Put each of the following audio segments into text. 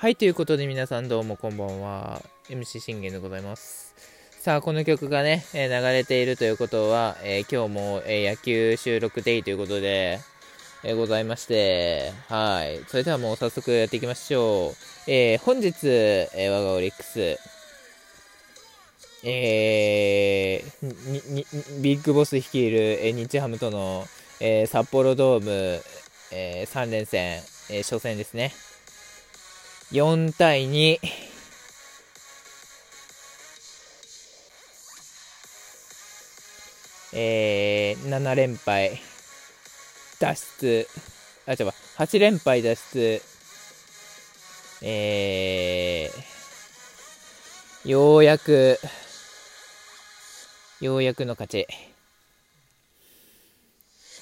はい、ということで皆さんどうもこんばんは。MC 信玄でございます。さあ、この曲がね、えー、流れているということは、えー、今日も、えー、野球収録デイということで、えございまして、はい。それではもう早速やっていきましょう。えー本日、え我がオリックス、えービッグボス率いる、え日ハムとの、え札幌ドーム、え3連戦、え初戦ですね。4対2。えー、7連敗脱出。あ、違う、8連敗脱出。えー、ようやく、ようやくの勝ち。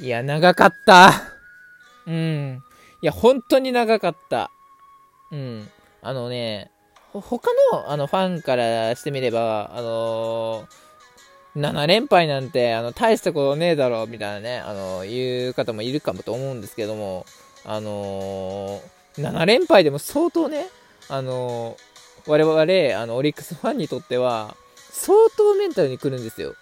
いや、長かった。うん。いや、本当に長かった。うん。あのね、他のあのファンからしてみれば、あのー、7連敗なんて、あの、大したことねえだろ、みたいなね、あの、言う方もいるかもと思うんですけども、あのー、7連敗でも相当ね、あのー、我々、あの、オリックスファンにとっては、相当メンタルに来るんですよ。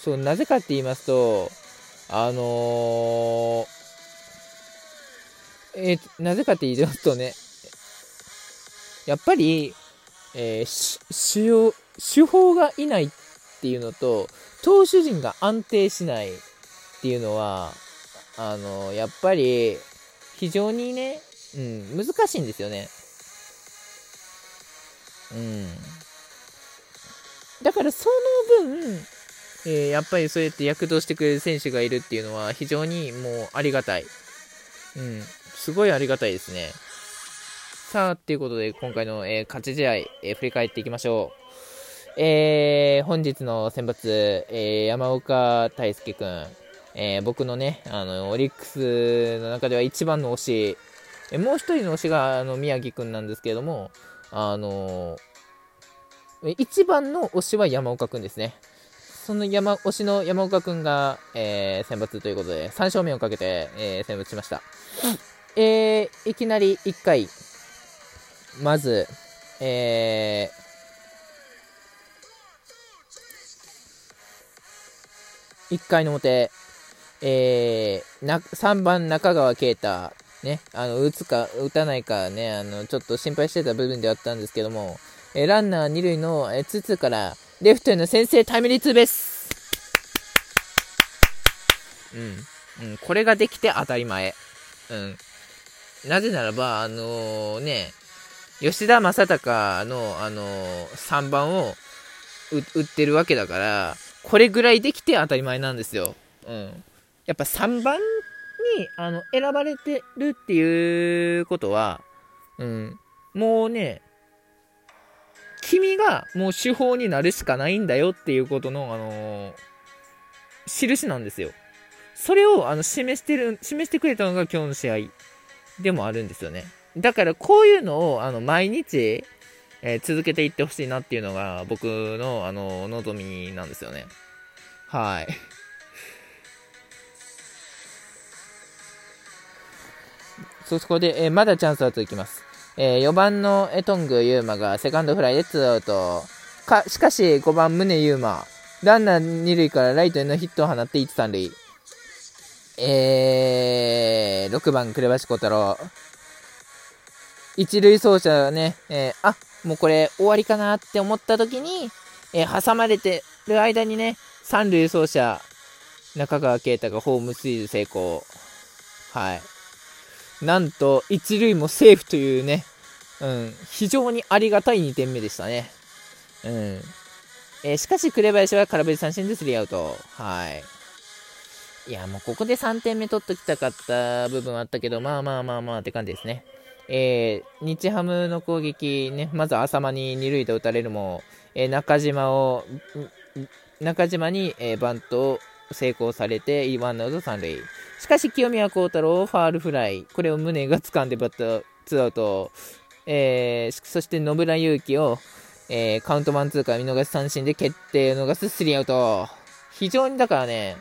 そう、なぜかって言いますと、あのー、えー、なぜかって言いますとね、やっぱり、えー、主要、手法がいないっていうのと、投手陣が安定しないっていうのは、あの、やっぱり、非常にね、うん、難しいんですよね。うん。だからその分、えー、やっぱりそうやって躍動してくれる選手がいるっていうのは非常にもうありがたい。うん、すごいありがたいですね。さあ、っていうことで今回の、えー、勝ち試合、えー、振り返っていきましょう。えー、本日の選抜、え山岡大輔くん、え僕のね、あの、オリックスの中では一番の推し、えもう一人の推しがあの宮城くんなんですけれども、あの一番の推しは山岡くんですね。その山、推しの山岡くんが、えー、選抜ということで、3勝目をかけて、えー、選抜しました。えー、いきなり1回、まず、えー、1回の表、えー、な、3番中川圭太、ね、あの、打つか、打たないかね、あの、ちょっと心配してた部分ではあったんですけども、えー、ランナー2塁の、えー、ツーツーから、レフトへの先制タイムリーツーベース。うん。うん。これができて当たり前。うん。なぜならば、あのー、ね、吉田正尚の、あのー、3番を打ってるわけだから、これぐらいできて当たり前なんですよ。うん。やっぱ3番に、あの、選ばれてるっていうことは、うん。もうね、君がもう手法になるしかないんだよっていうことの、あのー、印なんですよ。それをあの示してる、示してくれたのが今日の試合でもあるんですよね。だからこういうのをあの毎日、えー、続けていってほしいなっていうのが僕のあの望みなんですよね。はい。そこで、えー、まだチャンスは続きます。えー、4番のエトングユーマがセカンドフライでツーアウト。か、しかし5番宗ユーマ。ランナー2塁からライトへのヒットを放って1、3塁。えー、6番紅林小太郎。一塁走者ね、えー、あ、もうこれ終わりかなって思った時に、えー、挟まれてる間にね、三塁走者、中川圭太がホームスイーズ成功。はい。なんと、一塁もセーフというね、うん、非常にありがたい2点目でしたね。うん。えー、しかし、紅林は空振り三振でスリーアウト。はい。いや、もうここで3点目取ってきたかった部分あったけど、まあまあまあまあって感じですね。えー、日ハムの攻撃ね、まず浅間に2塁打打たれるも、えー、中島を、中島に、えー、バントを成功されて、ワンアウト3塁。しかし、清宮幸太郎、ファールフライ。これを宗が掴んでバット、ツーアウト。えー、そして野村佑希を、えー、カウントワンツーから見逃し三振で決定を逃すスリーアウト。非常にだからね、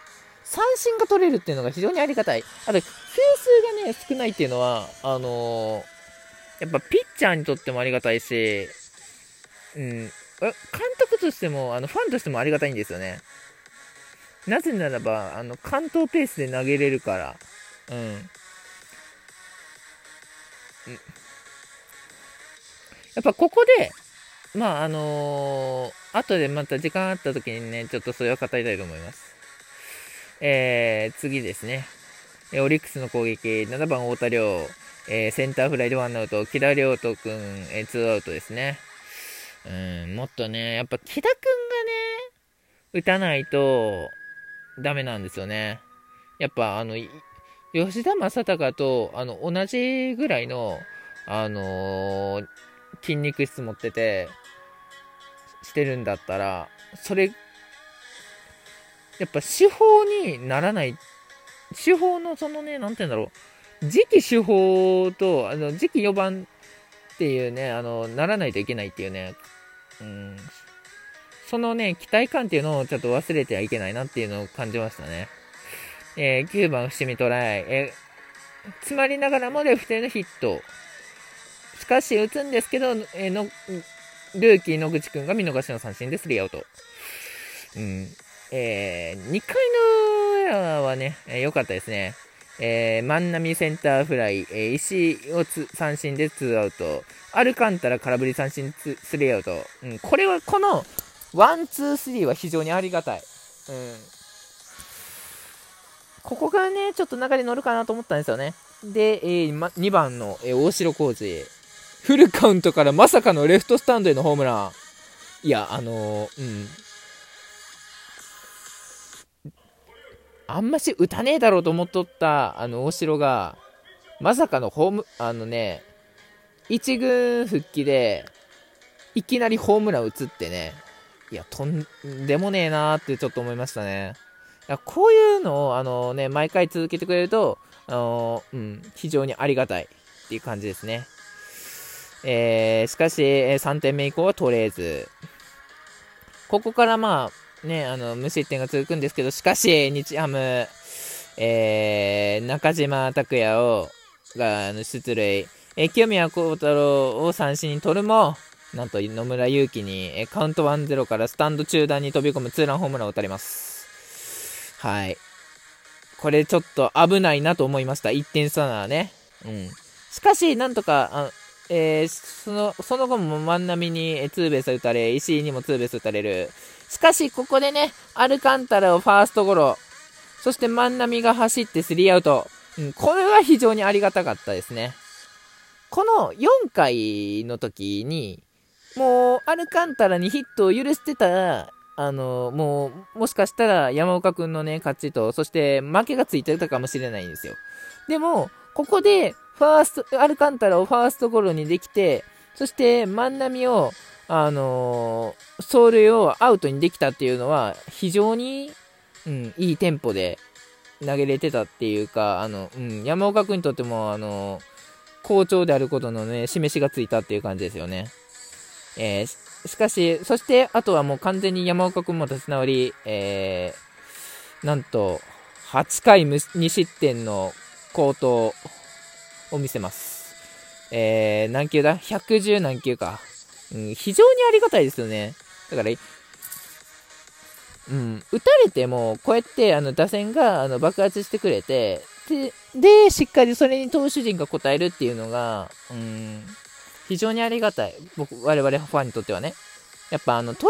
三振が取れるっていうのが非常にありがたい。あと、球数がね、少ないっていうのは、あのー、やっぱピッチャーにとってもありがたいし、うん、監督としても、あの、ファンとしてもありがたいんですよね。なぜならば、あの、関東ペースで投げれるから。うん。やっぱここで、まああのー、後でまた時間あった時にね、ちょっとそれを語りたいと思います。えー、次ですね。オリックスの攻撃、7番太田亮、えー、センターフライでワンアウト、木田亮斗君、えー、ツーアウトですね。うん、もっとね、やっぱ木田君がね、打たないとダメなんですよね。やっぱあの、吉田正尚とあの同じぐらいの、あのー、筋肉質持ってて、してるんだったら、それ、やっぱ手法にならない、手法のそのね、なんて言うんだろう、次期手法と、あの、次期4番っていうね、あの、ならないといけないっていうね、うん、そのね、期待感っていうのをちょっと忘れてはいけないなっていうのを感じましたね。えー、9番伏見トライ、えー、詰まりながらもレフトへのヒット。しかし打つんですけど、えー、のルーキー野口くんが見逃しの三振でスリーアウト。うん。えー、2回のエラーはね、良、えー、かったですね。えー、万波センターフライ、えー、石井三振でツーアウト。アルカンタラ空振り三振スリーアウト。うん、これは、この、ワン、ツー、スリーは非常にありがたい。うん。ここがね、ちょっと流れ乗るかなと思ったんですよね。で、えーま、2番の、えー、大城浩二。フルカウントからまさかのレフトスタンドへのホームラン。いや、あのー、うん。あんまし打たねえだろうと思っとった、あの、大城が、まさかのホーム、あのね、1軍復帰で、いきなりホームラン打つってね、いや、とんでもねえなーってちょっと思いましたね。いやこういうのを、あのね、毎回続けてくれると、あのうん、非常にありがたいっていう感じですね。えー、しかし、3点目以降は取れず。ここからまあ、ね、あの、無失点が続くんですけど、しかし、日ハム、えー、中島拓也を、が出塁。えー、清宮幸太郎を三振に取るも、なんと野村勇輝に、えー、カウント1-0からスタンド中段に飛び込むツーランホームランを打たれます。はい。これちょっと危ないなと思いました。1点差ならね。うん。しかし、なんとか、えー、その、その後も万波にツーベース打たれ、石井にもツーベース打たれる。しかし、ここでね、アルカンタラをファーストゴロ、そして万波が走ってスリーアウト。うん、これは非常にありがたかったですね。この4回の時に、もう、アルカンタラにヒットを許してたら、あの、もう、もしかしたら山岡くんのね、勝ちと、そして負けがついてたかもしれないんですよ。でも、ここで、ファースト、アルカンタラをファーストゴロにできて、そして万波を、あのー、走塁をアウトにできたっていうのは、非常に、うん、いいテンポで投げれてたっていうか、あの、うん、山岡君にとっても、あのー、好調であることのね、示しがついたっていう感じですよね。えー、しかし、そして、あとはもう完全に山岡君も立ち直り、えー、なんと、8回無2失点の好投を見せます。えー、何球だ ?110 何球か。うん、非常にありがたいですよね。だから、うん、打たれても、こうやってあの打線があの爆発してくれてで、で、しっかりそれに投手陣が応えるっていうのが、うん、非常にありがたい。僕、我々ファンにとってはね。やっぱ、あの、投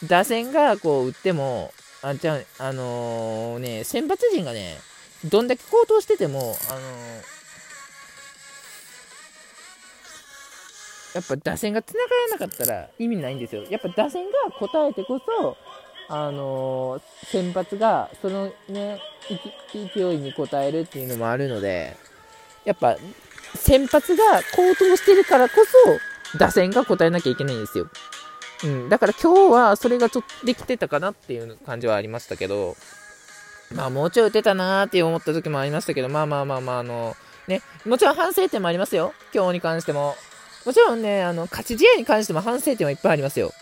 手、打線がこう打っても、あ、じゃあ、あのー、ね、選抜陣がね、どんだけ高騰してても、あのーやっぱ打線が繋がらなかったら意味ないんですよ。やっぱ打線が答えてこそ、あのー、先発がそのね、勢いに応えるっていうのもあるので、やっぱ先発が高騰してるからこそ、打線が応えなきゃいけないんですよ。うん、だから今日はそれがちょっとできてたかなっていう感じはありましたけど、まあもうちょい打てたなーって思った時もありましたけど、まあまあまあまあ、あの、ね、もちろん反省点もありますよ。今日に関しても。もちろんね、あの、勝ち試合に関しても反省点はいっぱいありますよ。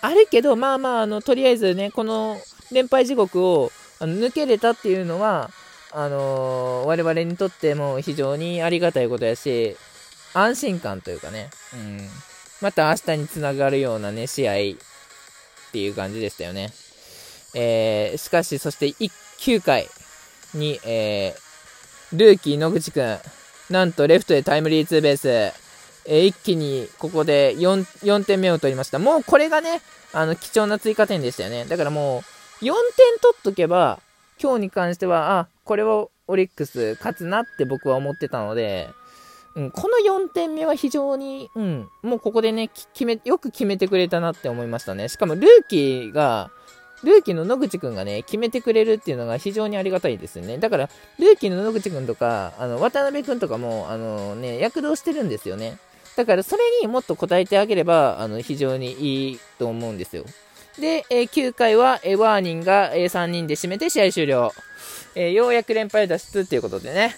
あるけど、まあまあ、あの、とりあえずね、この連敗地獄をあの抜けれたっていうのは、あのー、我々にとっても非常にありがたいことやし、安心感というかね、うん。また明日につながるようなね、試合っていう感じでしたよね。えー、しかし、そして9回に、えー、ルーキー野口くん、なんとレフトでタイムリーツーベース、え、一気にここで 4, 4点目を取りました。もうこれがね、あの、貴重な追加点でしたよね。だからもう、4点取っとけば、今日に関しては、あ、これはオリックス勝つなって僕は思ってたので、うん、この4点目は非常に、うん、もうここでね、決め、よく決めてくれたなって思いましたね。しかもルーキーが、ルーキーの野口くんがね、決めてくれるっていうのが非常にありがたいですよね。だから、ルーキーの野口くんとか、あの、渡辺くんとかも、あのね、躍動してるんですよね。だから、それにもっと応えてあげれば、あの、非常にいいと思うんですよ。で、えー、9回は、えー、ワーニンが、えー、3人で締めて試合終了。えようやく連敗脱出っていうことでね。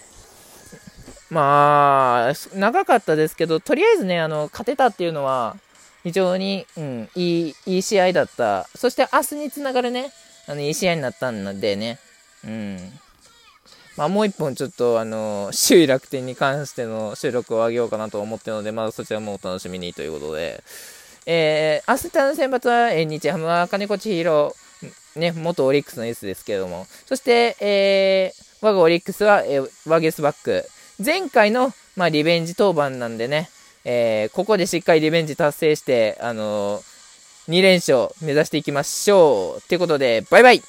まあ、長かったですけど、とりあえずね、あの、勝てたっていうのは、非常に、うん、いい、いい試合だった。そして明日につながるね、あの、いい試合になったんでね、うん。まあ、もう一本ちょっと、あの、首位楽天に関しての収録を上げようかなと思ってるので、まあ、そちらもお楽しみにということで、えー、明日の選抜は、えー、日ハムは金子千尋、ね、元オリックスのエースですけれども、そして、えー、我がオリックスは、えー、ワゲスバック。前回の、まあ、リベンジ当番なんでね、えー、ここでしっかりリベンジ達成して、あのー、2連勝目指していきましょう。ということで、バイバイ